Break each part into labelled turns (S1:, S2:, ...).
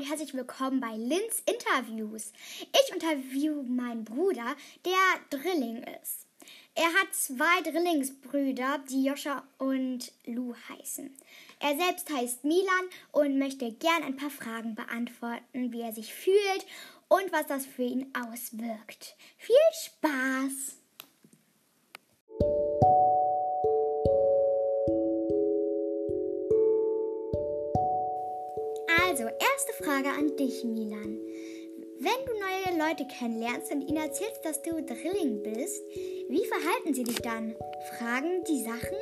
S1: und herzlich willkommen bei Lins Interviews. Ich interview meinen Bruder, der Drilling ist. Er hat zwei Drillingsbrüder, die Joscha und Lou heißen. Er selbst heißt Milan und möchte gern ein paar Fragen beantworten, wie er sich fühlt und was das für ihn auswirkt. Viel Spaß! Erste Frage an dich, Milan. Wenn du neue Leute kennenlernst und ihnen erzählst, dass du Drilling bist, wie verhalten sie dich dann? Fragen die Sachen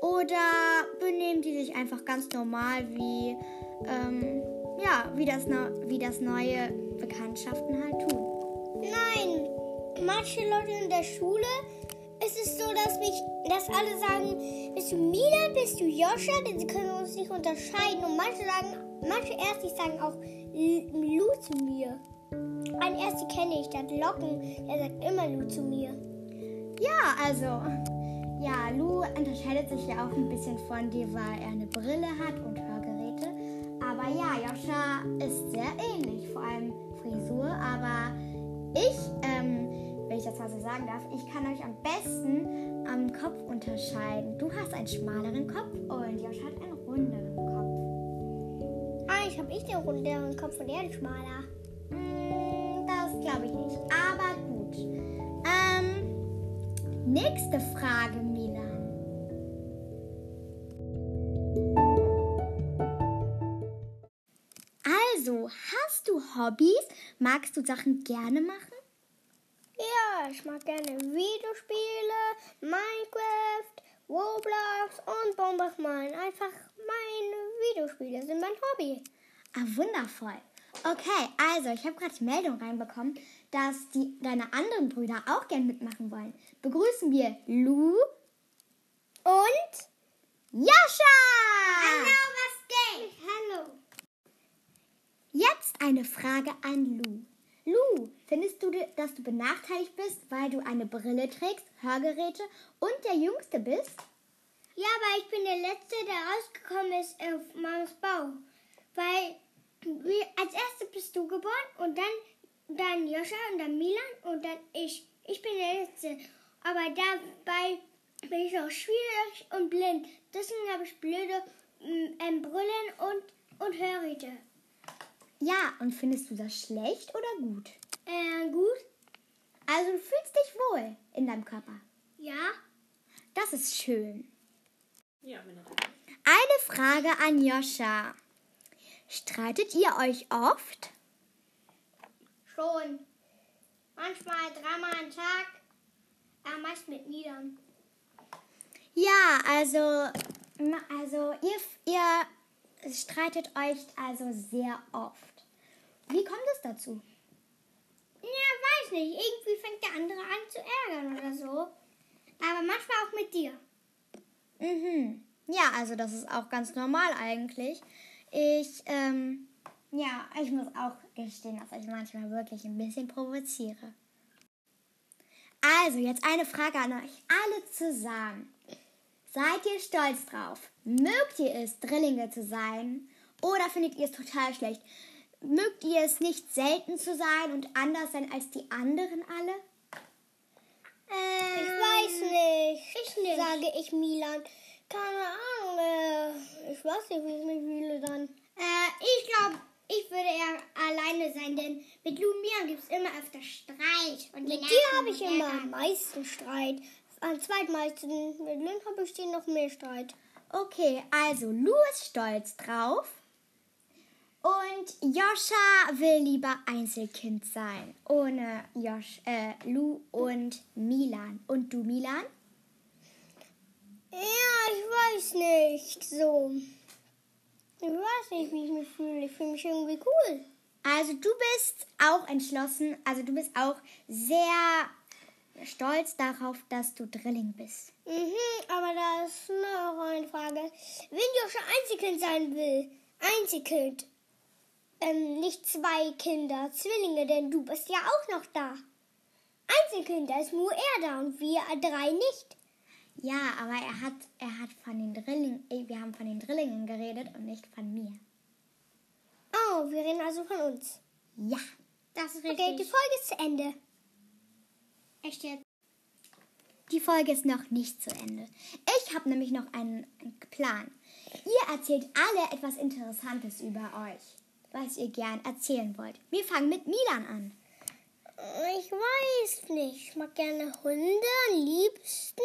S1: oder benehmen die sich einfach ganz normal wie, ähm, ja, wie das, wie das neue Bekanntschaften halt tun?
S2: Nein, manche Leute in der Schule dass, mich, dass alle sagen, bist du Milan, bist du Joscha, denn sie können uns nicht unterscheiden. Und manche sagen, manche Erste sagen auch Lu zu mir. Ein Erste kenne ich, der hat Locken, der sagt immer Lu zu mir.
S1: Ja, also, ja, Lu unterscheidet sich ja auch ein bisschen von dir, weil er eine Brille hat und Hörgeräte. Aber ja, Joscha ist sehr ähnlich, vor allem Frisur. Aber ich, ähm, wenn ich das mal so sagen darf, ich kann euch am besten am Kopf unterscheiden. Du hast einen schmaleren Kopf und Josh hat einen runderen Kopf.
S2: Eigentlich habe ich den runderen Kopf und er den schmaler.
S1: Hm, das glaube ich nicht. Aber gut. Ähm, nächste Frage, Milan. Also, hast du Hobbys? Magst du Sachen gerne machen?
S2: Ja, ich mag gerne Videospiele, Minecraft, Roblox und Bombachman. Einfach meine Videospiele sind mein Hobby.
S1: Ah, wundervoll. Okay, also ich habe gerade die Meldung reinbekommen, dass die, deine anderen Brüder auch gern mitmachen wollen. Begrüßen wir Lou
S2: und
S1: Jascha!
S2: Hallo, was geht? Hallo.
S1: Jetzt eine Frage an Lou. Lou, findest du, dass du benachteiligt bist, weil du eine Brille trägst, Hörgeräte und der Jüngste bist?
S2: Ja, aber ich bin der Letzte, der rausgekommen ist auf Mamas Bau. Weil als Erste bist du geboren und dann, dann Joscha und dann Milan und dann ich. Ich bin der Letzte. Aber dabei bin ich auch schwierig und blind. Deswegen habe ich blöde ähm, Brillen und, und Hörgeräte.
S1: Ja, und findest du das schlecht oder gut?
S2: Äh, gut.
S1: Also du fühlst dich wohl in deinem Körper?
S2: Ja.
S1: Das ist schön.
S3: Ja, meine
S1: Eine Frage an Joscha. Streitet ihr euch oft?
S2: Schon. Manchmal dreimal am Tag. Aber meist mit Niedern.
S1: Ja, also, also ihr, ihr streitet euch also sehr oft. Wie kommt es dazu?
S2: Ja, weiß nicht. Irgendwie fängt der andere an zu ärgern oder so. Aber manchmal auch mit dir.
S1: Mhm. Ja, also das ist auch ganz normal eigentlich. Ich, ähm, ja, ich muss auch gestehen, dass ich manchmal wirklich ein bisschen provoziere. Also, jetzt eine Frage an euch alle zusammen. Seid ihr stolz drauf? Mögt ihr es, Drillinge zu sein? Oder findet ihr es total schlecht? Mögt ihr es nicht selten zu sein und anders sein als die anderen alle?
S2: Ähm, ich weiß nicht. Ich nicht. Sage ich Milan. Keine Ahnung. Äh, ich weiß nicht, wie ich mich fühle dann. Äh, ich glaube, ich würde eher alleine sein, denn mit Lu und Milan gibt es immer öfter Streit. Und mit dir habe ich immer am meisten Streit. Am zweitmeisten. Mit Lynn habe ich dir noch mehr Streit.
S1: Okay, also Lu ist stolz drauf. Und Joscha will lieber Einzelkind sein. Ohne Josh, äh, Lu und Milan. Und du, Milan?
S2: Ja, ich weiß nicht. So. Ich weiß nicht, wie ich mich fühle. Ich fühle mich irgendwie cool.
S1: Also du bist auch entschlossen, also du bist auch sehr stolz darauf, dass du Drilling bist.
S2: Mhm, aber da ist noch eine Frage. Wenn Joscha Einzelkind sein will, Einzelkind, ähm, nicht zwei Kinder, Zwillinge, denn du bist ja auch noch da. Einzelkind, da ist nur er da und wir drei nicht.
S1: Ja, aber er hat, er hat von den Drillingen, wir haben von den Drillingen geredet und nicht von mir.
S2: Oh, wir reden also von uns.
S1: Ja.
S2: Das ist richtig. Okay, die Folge ist zu Ende.
S1: Die Folge ist noch nicht zu Ende. Ich habe nämlich noch einen Plan. Ihr erzählt alle etwas Interessantes über euch, was ihr gern erzählen wollt. Wir fangen mit Milan an.
S2: Ich weiß nicht. Ich mag gerne Hunde am liebsten.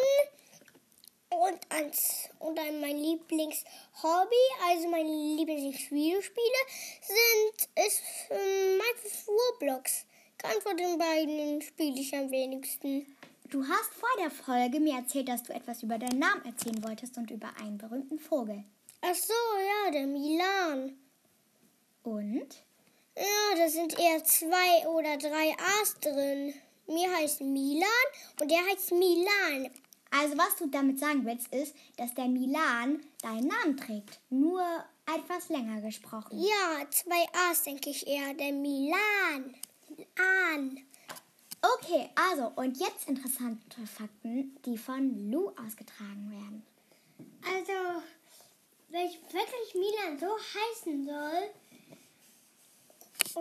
S2: Und, als, und dann mein Lieblingshobby, also meine Lieblingsvideospiele, sind ist ähm, meistens Roblox. Ganz von den beiden spiele ich am wenigsten.
S1: Du hast vor der Folge mir erzählt, dass du etwas über deinen Namen erzählen wolltest und über einen berühmten Vogel.
S2: Ach so, ja, der Milan.
S1: Und?
S2: Ja, da sind eher zwei oder drei A's drin. Mir heißt Milan und der heißt Milan.
S1: Also was du damit sagen willst, ist, dass der Milan deinen Namen trägt. Nur etwas länger gesprochen.
S2: Ja, zwei A's denke ich eher. Der Milan. An.
S1: Okay, also und jetzt interessante Fakten, die von Lou ausgetragen werden.
S2: Also, wenn ich wirklich Milan so heißen soll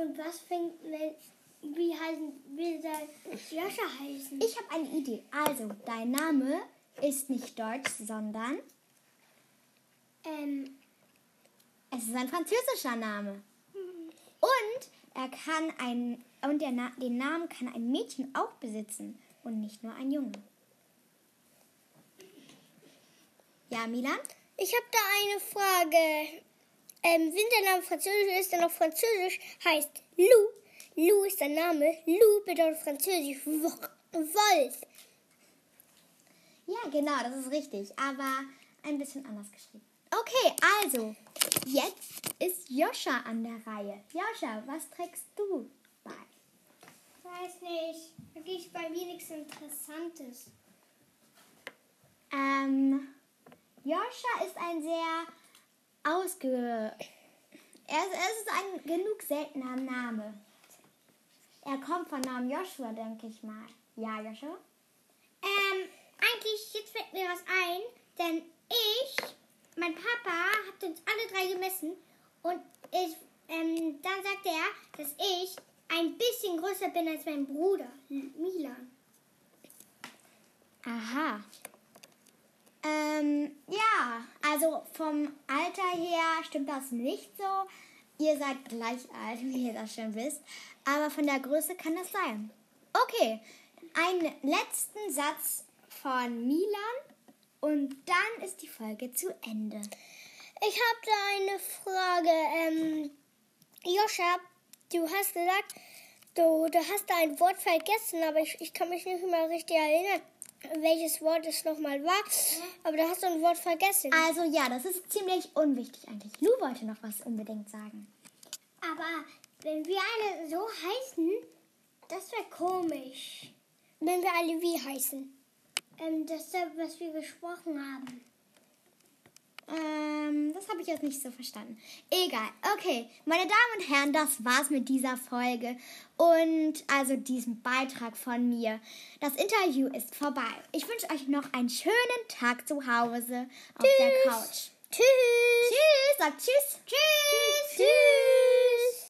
S2: und was fängt, wie heißen, wie soll Joscha heißen?
S1: Ich habe eine Idee. Also, dein Name ist nicht deutsch, sondern
S2: ähm,
S1: es ist ein französischer Name. Und er kann ein und der Na den Namen kann ein Mädchen auch besitzen und nicht nur ein Junge. Ja, Milan?
S2: Ich habe da eine Frage. Ähm, wenn der Name französisch ist, dann auf Französisch heißt Lou. Lou ist der Name. Lou bedeutet französisch Wolf.
S1: Ja, genau, das ist richtig. Aber ein bisschen anders geschrieben. Okay, also, jetzt ist Joscha an der Reihe. Joscha, was trägst du bei?
S2: Ich weiß nicht. Gibt bei mir nichts Interessantes.
S1: Ähm, Joscha ist ein sehr ausge... Er ist, er ist ein genug seltener Name. Er kommt von Namen Joshua, denke ich mal. Ja, Joshua?
S2: Ähm, eigentlich, jetzt fällt mir was ein, denn ich mein Papa hat uns alle drei gemessen und ich, ähm, dann sagte er, dass ich ein bisschen größer bin als mein Bruder, Milan.
S1: Aha. Ähm, ja, also vom Alter her stimmt das nicht so. Ihr seid gleich alt, wie ihr das schon wisst. Aber von der Größe kann das sein. Okay, einen letzten Satz von Milan und dann ist die Folge zu Ende.
S2: Ich habe da eine Frage. Ähm, Joscha, du hast gesagt, du, du hast da ein Wort vergessen, aber ich, ich kann mich nicht mehr richtig erinnern, welches Wort es nochmal war. Aber da hast du ein Wort vergessen.
S1: Also ja, das ist ziemlich unwichtig eigentlich. Lu wollte noch was unbedingt sagen.
S2: Aber wenn wir alle so heißen, das wäre komisch. Wenn wir alle wie heißen. Ähm, das, was wir gesprochen haben.
S1: Ähm, das habe ich jetzt nicht so verstanden. Egal. Okay, meine Damen und Herren, das war's mit dieser Folge und also diesem Beitrag von mir. Das Interview ist vorbei. Ich wünsche euch noch einen schönen Tag zu Hause auf
S2: tschüss.
S1: der Couch.
S2: Tschüss.
S1: Tschüss. Sag tschüss.
S2: Tschüss. Tschüss.